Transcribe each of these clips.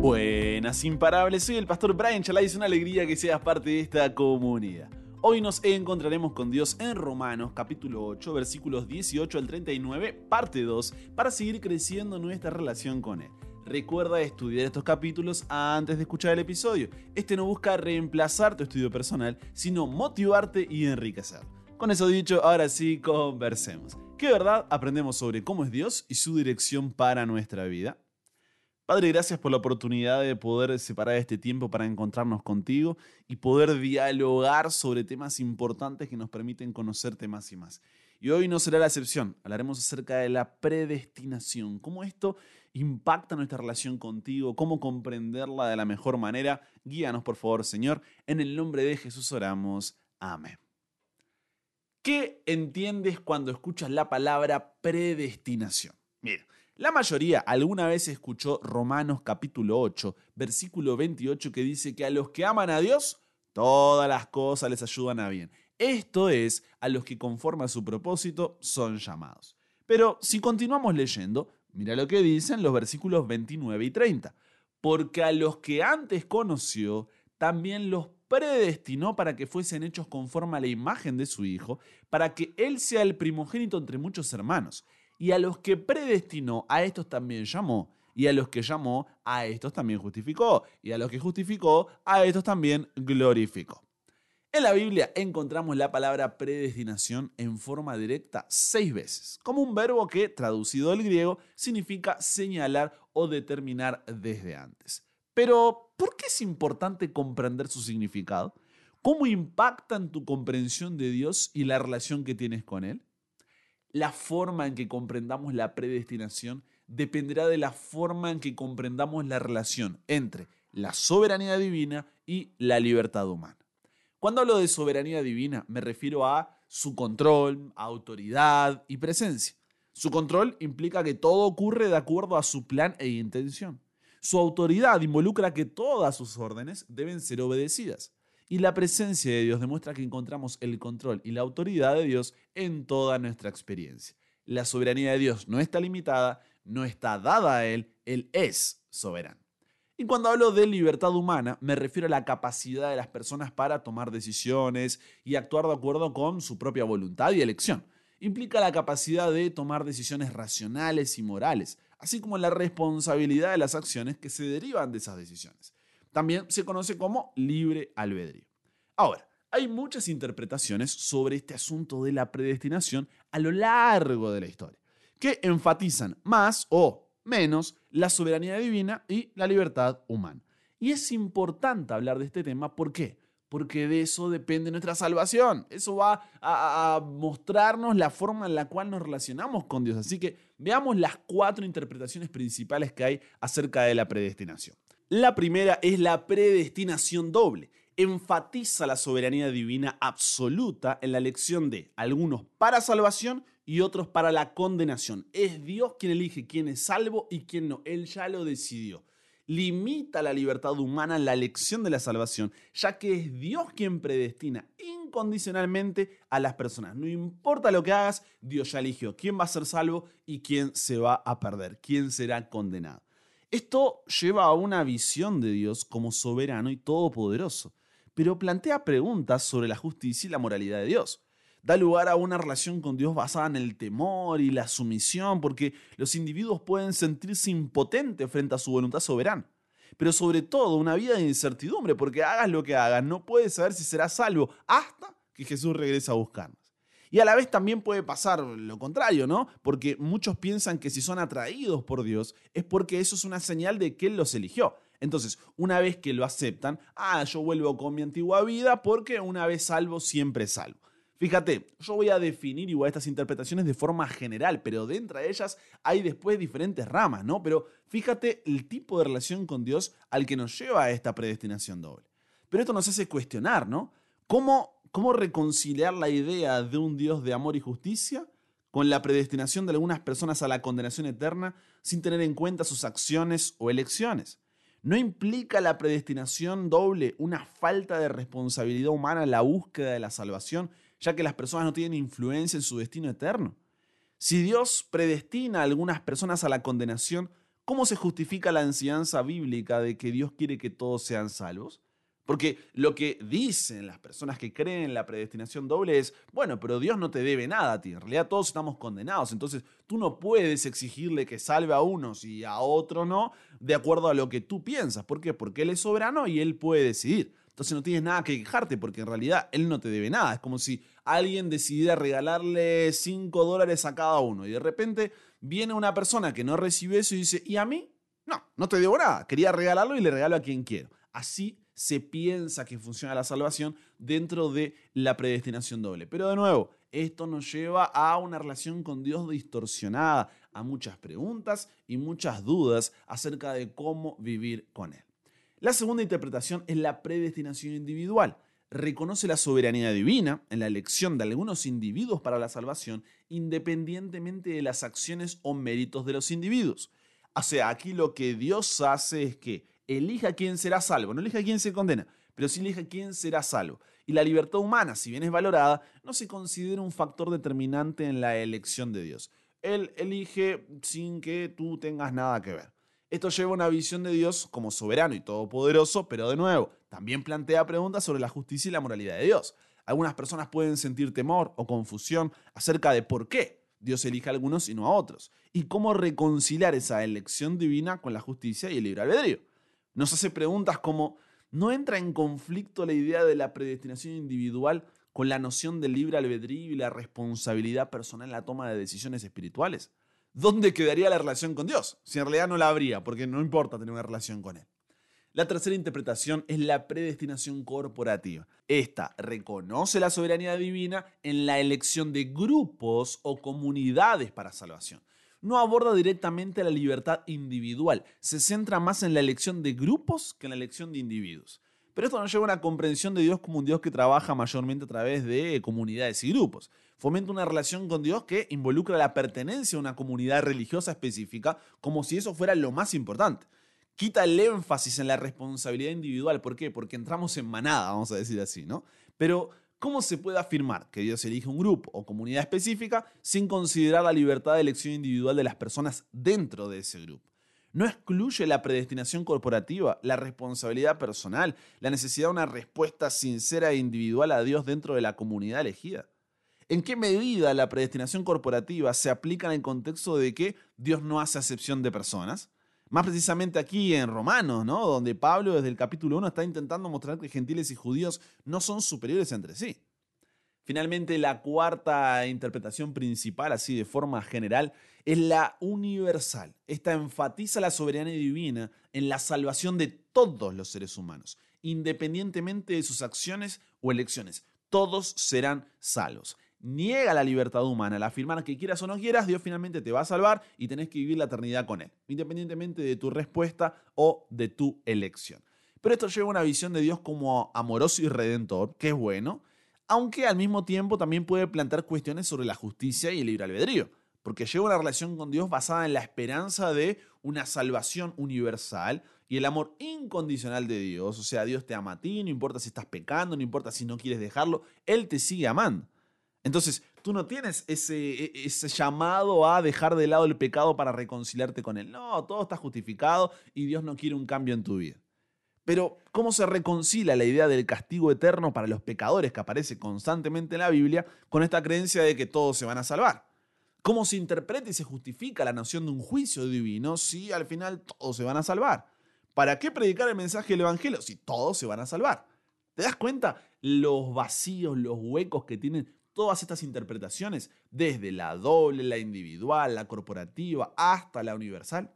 Buenas, imparables. Soy el pastor Brian Chalai. Es una alegría que seas parte de esta comunidad. Hoy nos encontraremos con Dios en Romanos capítulo 8 versículos 18 al 39 parte 2 para seguir creciendo nuestra relación con Él. Recuerda estudiar estos capítulos antes de escuchar el episodio. Este no busca reemplazar tu estudio personal, sino motivarte y enriquecer. Con eso dicho, ahora sí, conversemos. ¿Qué verdad aprendemos sobre cómo es Dios y su dirección para nuestra vida? Padre, gracias por la oportunidad de poder separar este tiempo para encontrarnos contigo y poder dialogar sobre temas importantes que nos permiten conocerte más y más. Y hoy no será la excepción, hablaremos acerca de la predestinación, cómo esto impacta nuestra relación contigo, cómo comprenderla de la mejor manera. Guíanos, por favor, Señor. En el nombre de Jesús oramos. Amén. ¿Qué entiendes cuando escuchas la palabra predestinación? Mira, la mayoría alguna vez escuchó Romanos capítulo 8, versículo 28 que dice que a los que aman a Dios, todas las cosas les ayudan a bien. Esto es, a los que conforme a su propósito son llamados. Pero si continuamos leyendo, mira lo que dicen los versículos 29 y 30. Porque a los que antes conoció, también los predestinó para que fuesen hechos conforme a la imagen de su Hijo, para que Él sea el primogénito entre muchos hermanos. Y a los que predestinó, a estos también llamó. Y a los que llamó, a estos también justificó. Y a los que justificó, a estos también glorificó. En la Biblia encontramos la palabra predestinación en forma directa seis veces, como un verbo que, traducido del griego, significa señalar o determinar desde antes. Pero, ¿por qué es importante comprender su significado? ¿Cómo impactan tu comprensión de Dios y la relación que tienes con Él? La forma en que comprendamos la predestinación dependerá de la forma en que comprendamos la relación entre la soberanía divina y la libertad humana. Cuando hablo de soberanía divina me refiero a su control, autoridad y presencia. Su control implica que todo ocurre de acuerdo a su plan e intención. Su autoridad involucra que todas sus órdenes deben ser obedecidas. Y la presencia de Dios demuestra que encontramos el control y la autoridad de Dios en toda nuestra experiencia. La soberanía de Dios no está limitada, no está dada a Él, Él es soberano. Y cuando hablo de libertad humana, me refiero a la capacidad de las personas para tomar decisiones y actuar de acuerdo con su propia voluntad y elección. Implica la capacidad de tomar decisiones racionales y morales, así como la responsabilidad de las acciones que se derivan de esas decisiones. También se conoce como libre albedrío. Ahora, hay muchas interpretaciones sobre este asunto de la predestinación a lo largo de la historia, que enfatizan más o menos la soberanía divina y la libertad humana. Y es importante hablar de este tema, ¿por qué? Porque de eso depende nuestra salvación. Eso va a, mostrarnos la forma en la cual nos relacionamos con Dios. Así que veamos las cuatro interpretaciones principales que hay acerca de la predestinación. La primera es la predestinación doble. Enfatiza la soberanía divina absoluta en la elección de algunos para salvación y otros para la condenación. Es Dios quien elige quién es salvo y quién no. Él ya lo decidió. Limita la libertad humana en la elección de la salvación, ya que es Dios quien predestina incondicionalmente a las personas. No importa lo que hagas, Dios ya eligió quién va a ser salvo y quién se va a perder, quién será condenado. Esto lleva a una visión de Dios como soberano y todopoderoso, pero plantea preguntas sobre la justicia y la moralidad de Dios. Da lugar a una relación con Dios basada en el temor y la sumisión, porque los individuos pueden sentirse impotentes frente a su voluntad soberana. Pero sobre todo una vida de incertidumbre, porque hagas lo que hagas, no puedes saber si serás salvo hasta que Jesús regrese a buscarnos. Y a la vez también puede pasar lo contrario, ¿no? Porque muchos piensan que si son atraídos por Dios es porque eso es una señal de que Él los eligió. Entonces, una vez que lo aceptan, ah, yo vuelvo con mi antigua vida porque una vez salvo, siempre salvo. Fíjate, yo voy a definir igual estas interpretaciones de forma general, pero dentro de ellas hay después diferentes ramas, ¿no? Pero fíjate el tipo de relación con Dios al que nos lleva a esta predestinación doble. Pero esto nos hace cuestionar, ¿no? ¿Cómo ¿Cómo reconciliar la idea de un Dios de amor y justicia con la predestinación de algunas personas a la condenación eterna sin tener en cuenta sus acciones o elecciones? ¿No implica la predestinación doble una falta de responsabilidad humana en la búsqueda de la salvación, ya que las personas no tienen influencia en su destino eterno? Si Dios predestina a algunas personas a la condenación, ¿Cómo se justifica la enseñanza bíblica de que Dios quiere que todos sean salvos? Porque lo que dicen las personas que creen en la predestinación doble es, bueno, pero Dios no te debe nada a ti, en realidad todos estamos condenados, entonces tú no puedes exigirle que salve a unos y a otros no, de acuerdo a lo que tú piensas. ¿Por qué? Porque Él es soberano y Él puede decidir. Entonces no tienes nada que quejarte porque en realidad Él no te debe nada. Es como si alguien decidiera regalarle 5 dólares a cada uno y de repente viene una persona que no recibe eso y dice, ¿y a mí? No, no te debo nada. Quería regalarlo y le regalo a quien quiero. Así se piensa que funciona la salvación dentro de la predestinación doble. Pero de nuevo, esto nos lleva a una relación con Dios distorsionada, a muchas preguntas y muchas dudas acerca de cómo vivir con Él. La segunda interpretación es la predestinación individual. Reconoce la soberanía divina en la elección de algunos individuos para la salvación independientemente de las acciones o méritos de los individuos. O sea, aquí lo que Dios hace es que elija quién será salvo, no elija quién se condena, pero sí elija quién será salvo. Y la libertad humana, si bien es valorada, no se considera un factor determinante en la elección de Dios. Él elige sin que tú tengas nada que ver. Esto lleva una visión de Dios como soberano y todopoderoso, pero de nuevo, también plantea preguntas sobre la justicia y la moralidad de Dios. Algunas personas pueden sentir temor o confusión acerca de por qué Dios elige a algunos y no a otros, y cómo reconciliar esa elección divina con la justicia y el libre albedrío nos hace preguntas como, ¿no entra en conflicto la idea de la predestinación individual con la noción del libre albedrío y la responsabilidad personal en la toma de decisiones espirituales? ¿Dónde quedaría la relación con Dios? Si en realidad no la habría, porque no importa tener una relación con Él. La tercera interpretación es la predestinación corporativa. Esta reconoce la soberanía divina en la elección de grupos o comunidades para salvación no aborda directamente la libertad individual, se centra más en la elección de grupos que en la elección de individuos. Pero esto nos lleva a una comprensión de Dios como un Dios que trabaja mayormente a través de comunidades y grupos. Fomenta una relación con Dios que involucra la pertenencia a una comunidad religiosa específica como si eso fuera lo más importante. Quita el énfasis en la responsabilidad individual. ¿Por qué? Porque entramos en manada, vamos a decir así, ¿no? Pero ¿Cómo se puede afirmar que Dios elige un grupo o comunidad específica sin considerar la libertad de elección individual de las personas dentro de ese grupo? ¿No excluye la predestinación corporativa, la responsabilidad personal, la necesidad de una respuesta sincera e individual a Dios dentro de la comunidad elegida? ¿En qué medida la predestinación corporativa se aplica en el contexto de que Dios no hace acepción de personas? Más precisamente aquí en Romanos, ¿no? Donde Pablo desde el capítulo 1 está intentando mostrar que gentiles y judíos no son superiores entre sí. Finalmente, la cuarta interpretación principal, así de forma general, es la universal. Esta enfatiza la soberanía divina en la salvación de todos los seres humanos, independientemente de sus acciones o elecciones. Todos serán salvos niega la libertad humana al afirmar que quieras o no quieras, Dios finalmente te va a salvar y tenés que vivir la eternidad con Él, independientemente de tu respuesta o de tu elección. Pero esto lleva a una visión de Dios como amoroso y redentor, que es bueno, aunque al mismo tiempo también puede plantear cuestiones sobre la justicia y el libre albedrío, porque lleva una relación con Dios basada en la esperanza de una salvación universal y el amor incondicional de Dios. O sea, Dios te ama a ti, no importa si estás pecando, no importa si no quieres dejarlo, Él te sigue amando. Entonces, tú no tienes ese, e, ese, llamado a dejar de lado el pecado para reconciliarte con Él. No, todo está justificado y Dios no quiere un cambio en tu vida. Pero, ¿cómo se reconcilia la idea del castigo eterno para los pecadores que aparece constantemente en la Biblia con esta creencia de que todos se van a salvar? ¿Cómo se interpreta y se justifica la noción de un juicio divino si al final todos se van a salvar? ¿Para qué predicar el mensaje del Evangelio si todos se van a salvar? ¿Te das cuenta los vacíos, los huecos que tienen todas estas interpretaciones, desde la doble, la individual, la corporativa, hasta la universal.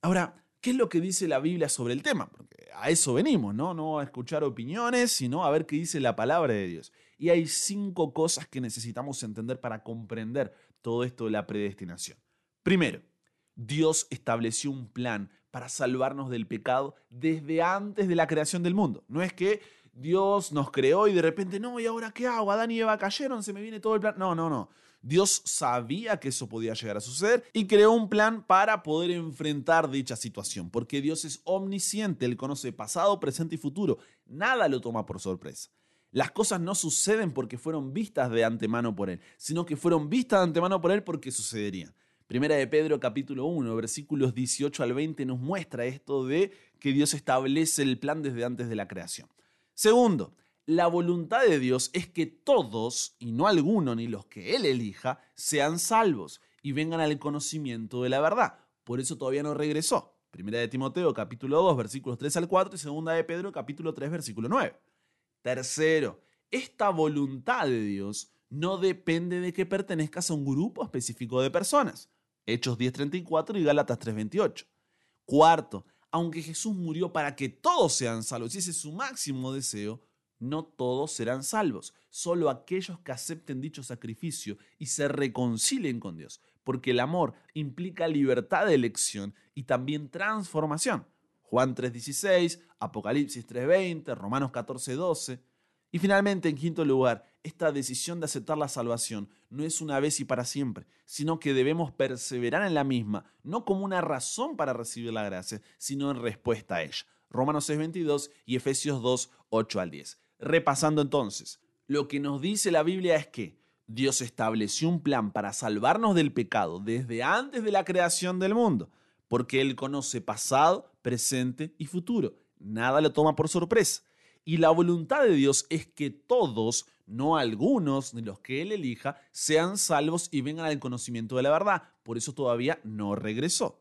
Ahora, ¿qué es lo que dice la Biblia sobre el tema? A eso venimos, ¿no? No a escuchar opiniones, sino a ver qué dice la palabra de Dios. Y hay cinco cosas que necesitamos entender para comprender todo esto de la predestinación. Primero, Dios estableció un plan para salvarnos del pecado desde antes de la creación del mundo. No es que Dios nos creó y de repente, no, ¿y ahora qué hago? Adán y Eva cayeron, se me viene todo el plan. No, no, no. Dios sabía que eso podía llegar a suceder y creó un plan para poder enfrentar dicha situación, porque Dios es omnisciente, Él conoce pasado, presente y futuro. Nada lo toma por sorpresa. Las cosas no suceden porque fueron vistas de antemano por Él, sino que fueron vistas de antemano por Él porque sucederían. Primera de Pedro capítulo 1, versículos 18 al 20 nos muestra esto de que Dios establece el plan desde antes de la creación. Segundo, la voluntad de Dios es que todos, y no alguno ni los que Él elija, sean salvos y vengan al conocimiento de la verdad. Por eso todavía no regresó. Primera de Timoteo capítulo 2 versículos 3 al 4 y segunda de Pedro capítulo 3 versículo 9. Tercero, esta voluntad de Dios no depende de que pertenezcas a un grupo específico de personas. Hechos 10:34 y Gálatas 3:28. Cuarto, aunque Jesús murió para que todos sean salvos, y ese es su máximo deseo, no todos serán salvos, solo aquellos que acepten dicho sacrificio y se reconcilien con Dios, porque el amor implica libertad de elección y también transformación. Juan 3:16, Apocalipsis 3:20, Romanos 14:12. Y finalmente, en quinto lugar, esta decisión de aceptar la salvación no es una vez y para siempre, sino que debemos perseverar en la misma, no como una razón para recibir la gracia, sino en respuesta a ella. Romanos 6:22 y Efesios 2, 8 al 10. Repasando entonces, lo que nos dice la Biblia es que Dios estableció un plan para salvarnos del pecado desde antes de la creación del mundo, porque Él conoce pasado, presente y futuro. Nada lo toma por sorpresa. Y la voluntad de Dios es que todos, no algunos, ni los que Él elija, sean salvos y vengan al conocimiento de la verdad. Por eso todavía no regresó.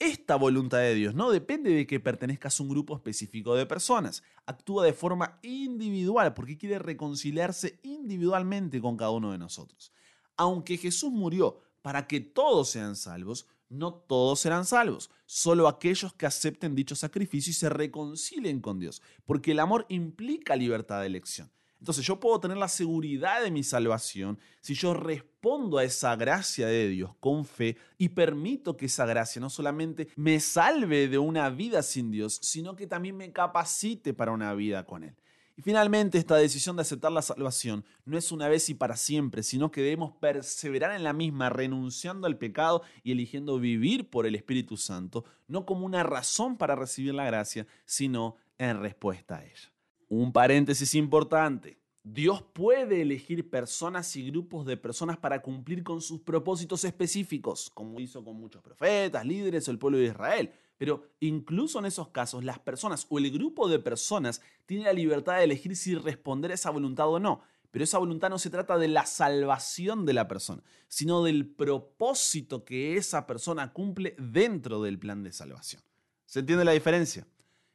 Esta voluntad de Dios no depende de que pertenezcas a un grupo específico de personas. Actúa de forma individual porque quiere reconciliarse individualmente con cada uno de nosotros. Aunque Jesús murió para que todos sean salvos, no todos serán salvos, solo aquellos que acepten dicho sacrificio y se reconcilien con Dios, porque el amor implica libertad de elección. Entonces yo puedo tener la seguridad de mi salvación si yo respondo a esa gracia de Dios con fe y permito que esa gracia no solamente me salve de una vida sin Dios, sino que también me capacite para una vida con Él. Y finalmente, esta decisión de aceptar la salvación no es una vez y para siempre, sino que debemos perseverar en la misma, renunciando al pecado y eligiendo vivir por el Espíritu Santo, no como una razón para recibir la gracia, sino en respuesta a ella. Un paréntesis importante. Dios puede elegir personas y grupos de personas para cumplir con sus propósitos específicos, como hizo con muchos profetas, líderes o el pueblo de Israel. Pero incluso en esos casos, las personas o el grupo de personas tiene la libertad de elegir si responder a esa voluntad o no. Pero esa voluntad no se trata de la salvación de la persona, sino del propósito que esa persona cumple dentro del plan de salvación. ¿Se entiende la diferencia?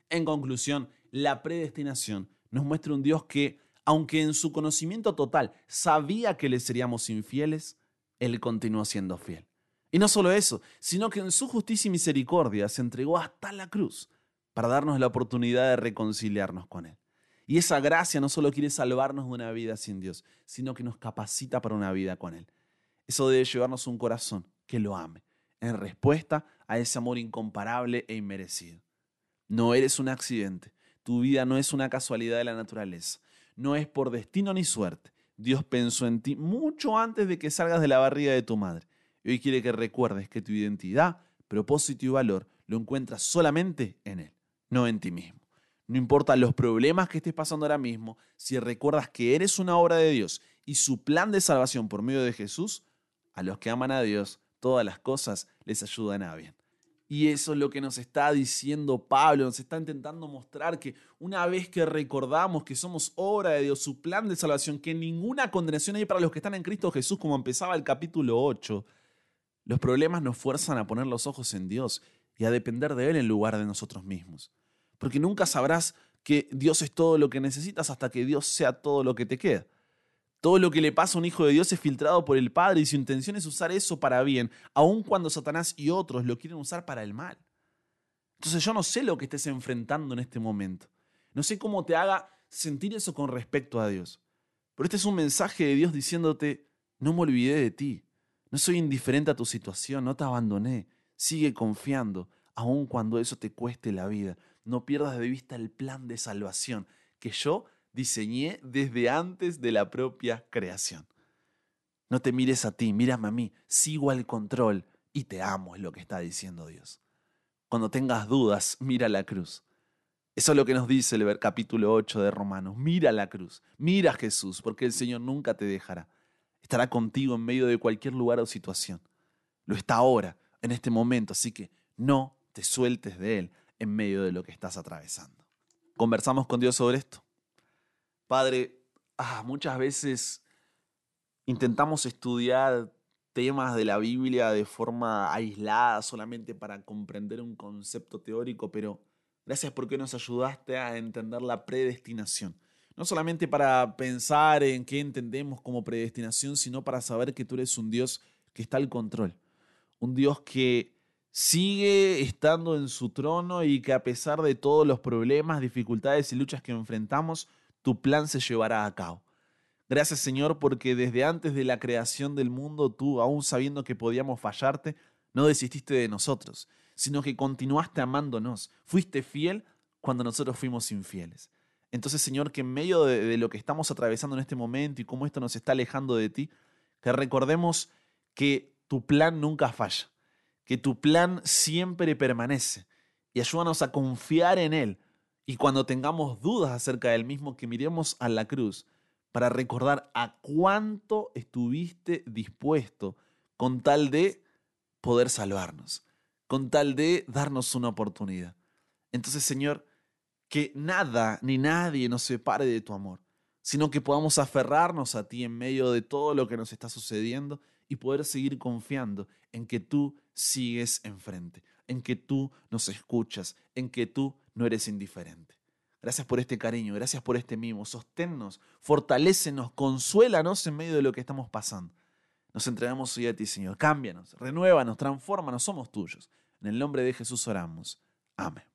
En conclusión, la predestinación nos muestra un Dios que, aunque en su conocimiento total sabía que le seríamos infieles, Él continuó siendo fiel. Y no solo eso, sino que en su justicia y misericordia se entregó hasta la cruz para darnos la oportunidad de reconciliarnos con Él. Y esa gracia no solo quiere salvarnos de una vida sin Dios, sino que nos capacita para una vida con Él. Eso debe llevarnos un corazón que lo ame, en respuesta a ese amor incomparable e inmerecido. No eres un accidente, tu vida no es una casualidad de la naturaleza, no es por destino ni suerte. Dios pensó en ti mucho antes de que salgas de la barriga de tu madre y hoy quiere que recuerdes que tu identidad, propósito y valor lo encuentras solamente en Él, no en ti mismo. No importa los problemas que estés pasando ahora mismo, si recuerdas que eres una obra de Dios y su plan de salvación por medio de Jesús, a los que aman a Dios, todas las cosas les ayudan a bien. Y eso es lo que nos está diciendo Pablo, nos está intentando mostrar que una vez que recordamos que somos obra de Dios, su plan de salvación, que ninguna condenación hay para los que están en Cristo Jesús, como empezaba el capítulo 8, los problemas nos fuerzan a poner los ojos en Dios y a depender de Él en lugar de nosotros mismos. Porque nunca sabrás que Dios es todo lo que necesitas hasta que Dios sea todo lo que te queda. Todo lo que le pasa a un hijo de Dios es filtrado por el Padre y su intención es usar eso para bien, aun cuando Satanás y otros lo quieren usar para el mal. Entonces yo no sé lo que estés enfrentando en este momento. No sé cómo te haga sentir eso con respecto a Dios. Pero este es un mensaje de Dios diciéndote, no me olvidé de ti. No soy indiferente a tu situación, no te abandoné. Sigue confiando, aun cuando eso te cueste la vida. No pierdas de vista el plan de salvación que yo diseñé desde antes de la propia creación. No te mires a ti, mírame a mí, sigo al control y te amo, es lo que está diciendo Dios. Cuando tengas dudas, mira la cruz. Eso es lo que nos dice el capítulo 8 de Romanos. Mira la cruz, mira a Jesús, porque el Señor nunca te dejará estará contigo en medio de cualquier lugar o situación. lo está ahora, en este momento, así que no te sueltes de Él en medio de lo que estás atravesando. Conversamos con Dios sobre esto. Padre, ah, muchas veces intentamos estudiar temas de la Biblia de forma aislada, solamente para comprender un concepto teórico, pero gracias porque nos ayudaste a entender la predestinación. No solamente para pensar en qué entendemos como predestinación, sino para saber que tú eres un Dios que está al control. Un Dios que sigue estando en su trono y que a pesar de todos los problemas, dificultades y luchas que enfrentamos, tu plan se llevará a cabo. Gracias Señor porque desde antes de la creación del mundo tú, aún sabiendo que podíamos fallarte, no desististe de nosotros, sino que continuaste amándonos. Fuiste fiel cuando nosotros fuimos infieles. Entonces Señor, que en medio de, lo que estamos atravesando en este momento y cómo esto nos está alejando de ti, que recordemos que tu plan nunca falla, que tu plan siempre permanece y ayúdanos a confiar en Él. Y cuando tengamos dudas acerca del mismo, que miremos a la cruz para recordar a cuánto estuviste dispuesto con tal de poder salvarnos, con tal de darnos una oportunidad. Entonces, Señor, que nada ni nadie nos separe de tu amor, sino que podamos aferrarnos a ti en medio de todo lo que nos está sucediendo y poder seguir confiando en que tú sigues enfrente, en que tú nos escuchas, en que tú no eres indiferente. Gracias por este cariño, gracias por este mimo. Sosténnos, fortalécenos, consuélanos en medio de lo que estamos pasando. Nos entregamos hoy a ti, Señor. Cámbianos, renuévanos, transfórmanos, somos tuyos. En el nombre de Jesús oramos. Amén.